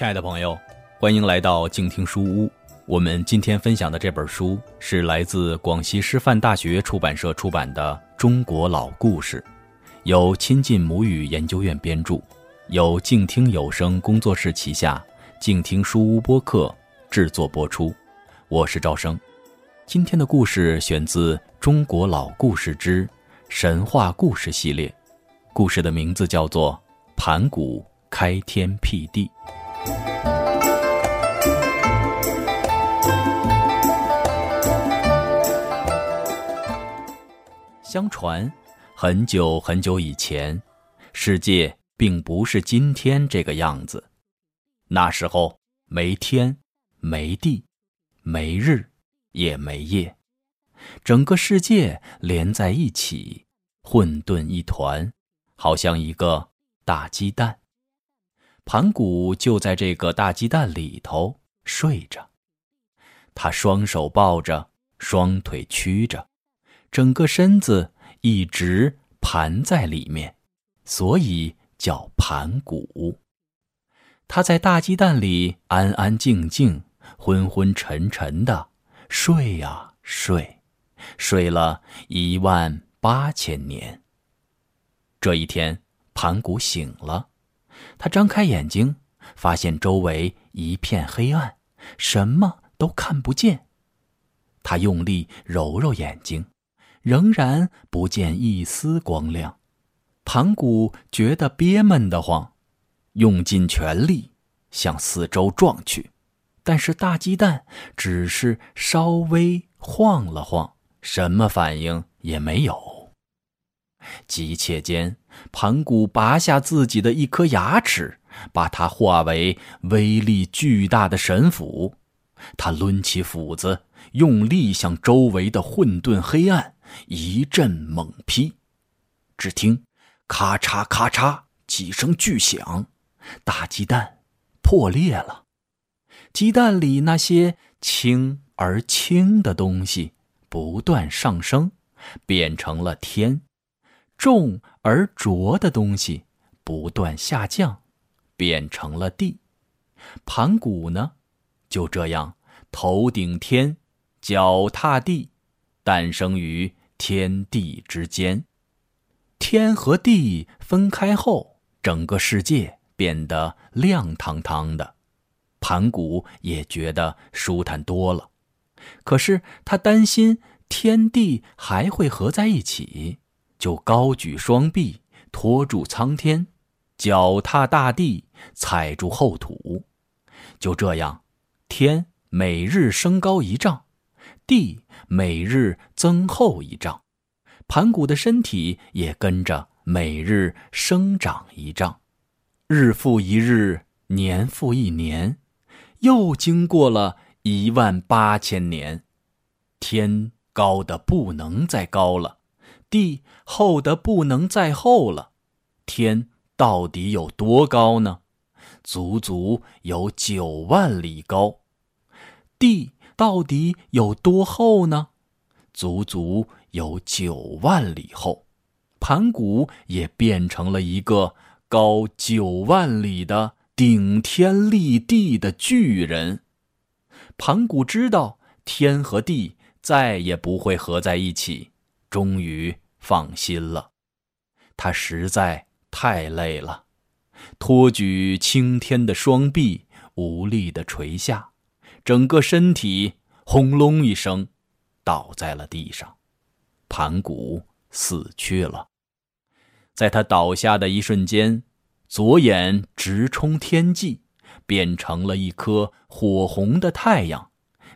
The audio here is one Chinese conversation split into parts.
亲爱的朋友，欢迎来到静听书屋。我们今天分享的这本书是来自广西师范大学出版社出版的《中国老故事》，由亲近母语研究院编著，由静听有声工作室旗下静听书屋播客制作播出。我是赵生。今天的故事选自《中国老故事之神话故事系列》，故事的名字叫做《盘古开天辟地》。相传，很久很久以前，世界并不是今天这个样子。那时候没天，没地，没日，也没夜，整个世界连在一起，混沌一团，好像一个大鸡蛋。盘古就在这个大鸡蛋里头睡着，他双手抱着，双腿曲着，整个身子一直盘在里面，所以叫盘古。他在大鸡蛋里安安静静、昏昏沉沉的睡呀睡，睡了一万八千年。这一天，盘古醒了。他张开眼睛，发现周围一片黑暗，什么都看不见。他用力揉揉眼睛，仍然不见一丝光亮。盘古觉得憋闷得慌，用尽全力向四周撞去，但是大鸡蛋只是稍微晃了晃，什么反应也没有。急切间，盘古拔下自己的一颗牙齿，把它化为威力巨大的神斧。他抡起斧子，用力向周围的混沌黑暗一阵猛劈。只听“咔嚓咔嚓”几声巨响，大鸡蛋破裂了。鸡蛋里那些轻而轻的东西不断上升，变成了天。重而浊的东西不断下降，变成了地。盘古呢，就这样头顶天，脚踏地，诞生于天地之间。天和地分开后，整个世界变得亮堂堂的，盘古也觉得舒坦多了。可是他担心天地还会合在一起。就高举双臂托住苍天，脚踏大地，踩住厚土。就这样，天每日升高一丈，地每日增厚一丈，盘古的身体也跟着每日生长一丈。日复一日，年复一年，又经过了一万八千年，天高的不能再高了。地厚的不能再厚了，天到底有多高呢？足足有九万里高。地到底有多厚呢？足足有九万里厚。盘古也变成了一个高九万里的顶天立地的巨人。盘古知道天和地再也不会合在一起。终于放心了，他实在太累了，托举青天的双臂无力的垂下，整个身体轰隆一声倒在了地上，盘古死去了。在他倒下的一瞬间，左眼直冲天际，变成了一颗火红的太阳，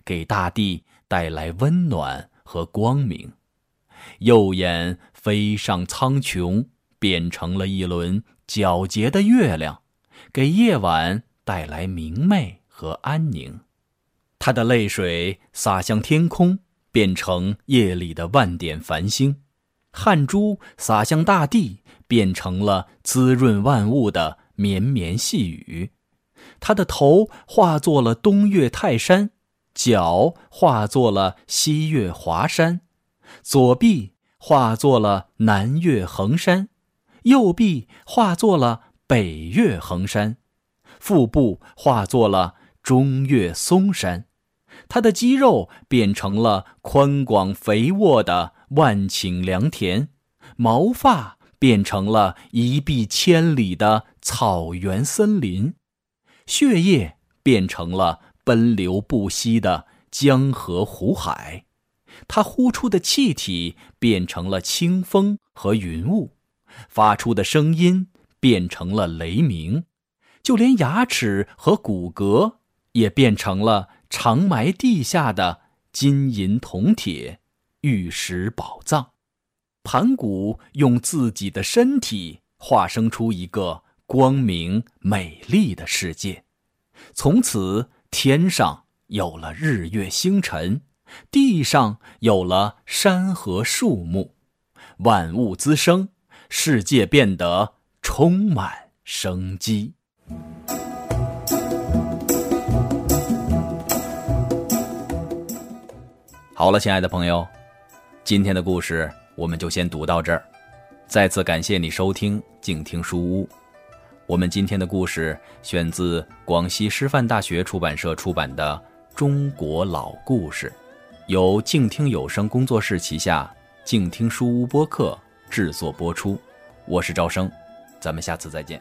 给大地带来温暖和光明。右眼飞上苍穹，变成了一轮皎洁的月亮，给夜晚带来明媚和安宁。他的泪水洒向天空，变成夜里的万点繁星；汗珠洒向大地，变成了滋润万物的绵绵细雨。他的头化作了东岳泰山，脚化作了西岳华山。左臂化作了南岳衡山，右臂化作了北岳衡山，腹部化作了中岳嵩山，他的肌肉变成了宽广肥沃的万顷良田，毛发变成了一碧千里的草原森林，血液变成了奔流不息的江河湖海，他呼出的气体变成了清风和云雾，发出的声音变成了雷鸣。就连牙齿和骨骼也变成了长埋地下的金银铜铁、玉石宝藏。盘古用自己的身体化生出一个光明美丽的世界，从此天上有了日月星辰，地上有了山河树木，万物滋生，世界变得充满生机。好了，亲爱的朋友，今天的故事我们就先读到这儿。再次感谢你收听静听书屋。我们今天的故事选自广西师范大学出版社出版的《中国老故事》，由静听有声工作室旗下静听书屋播客制作播出。我是赵生，咱们下次再见。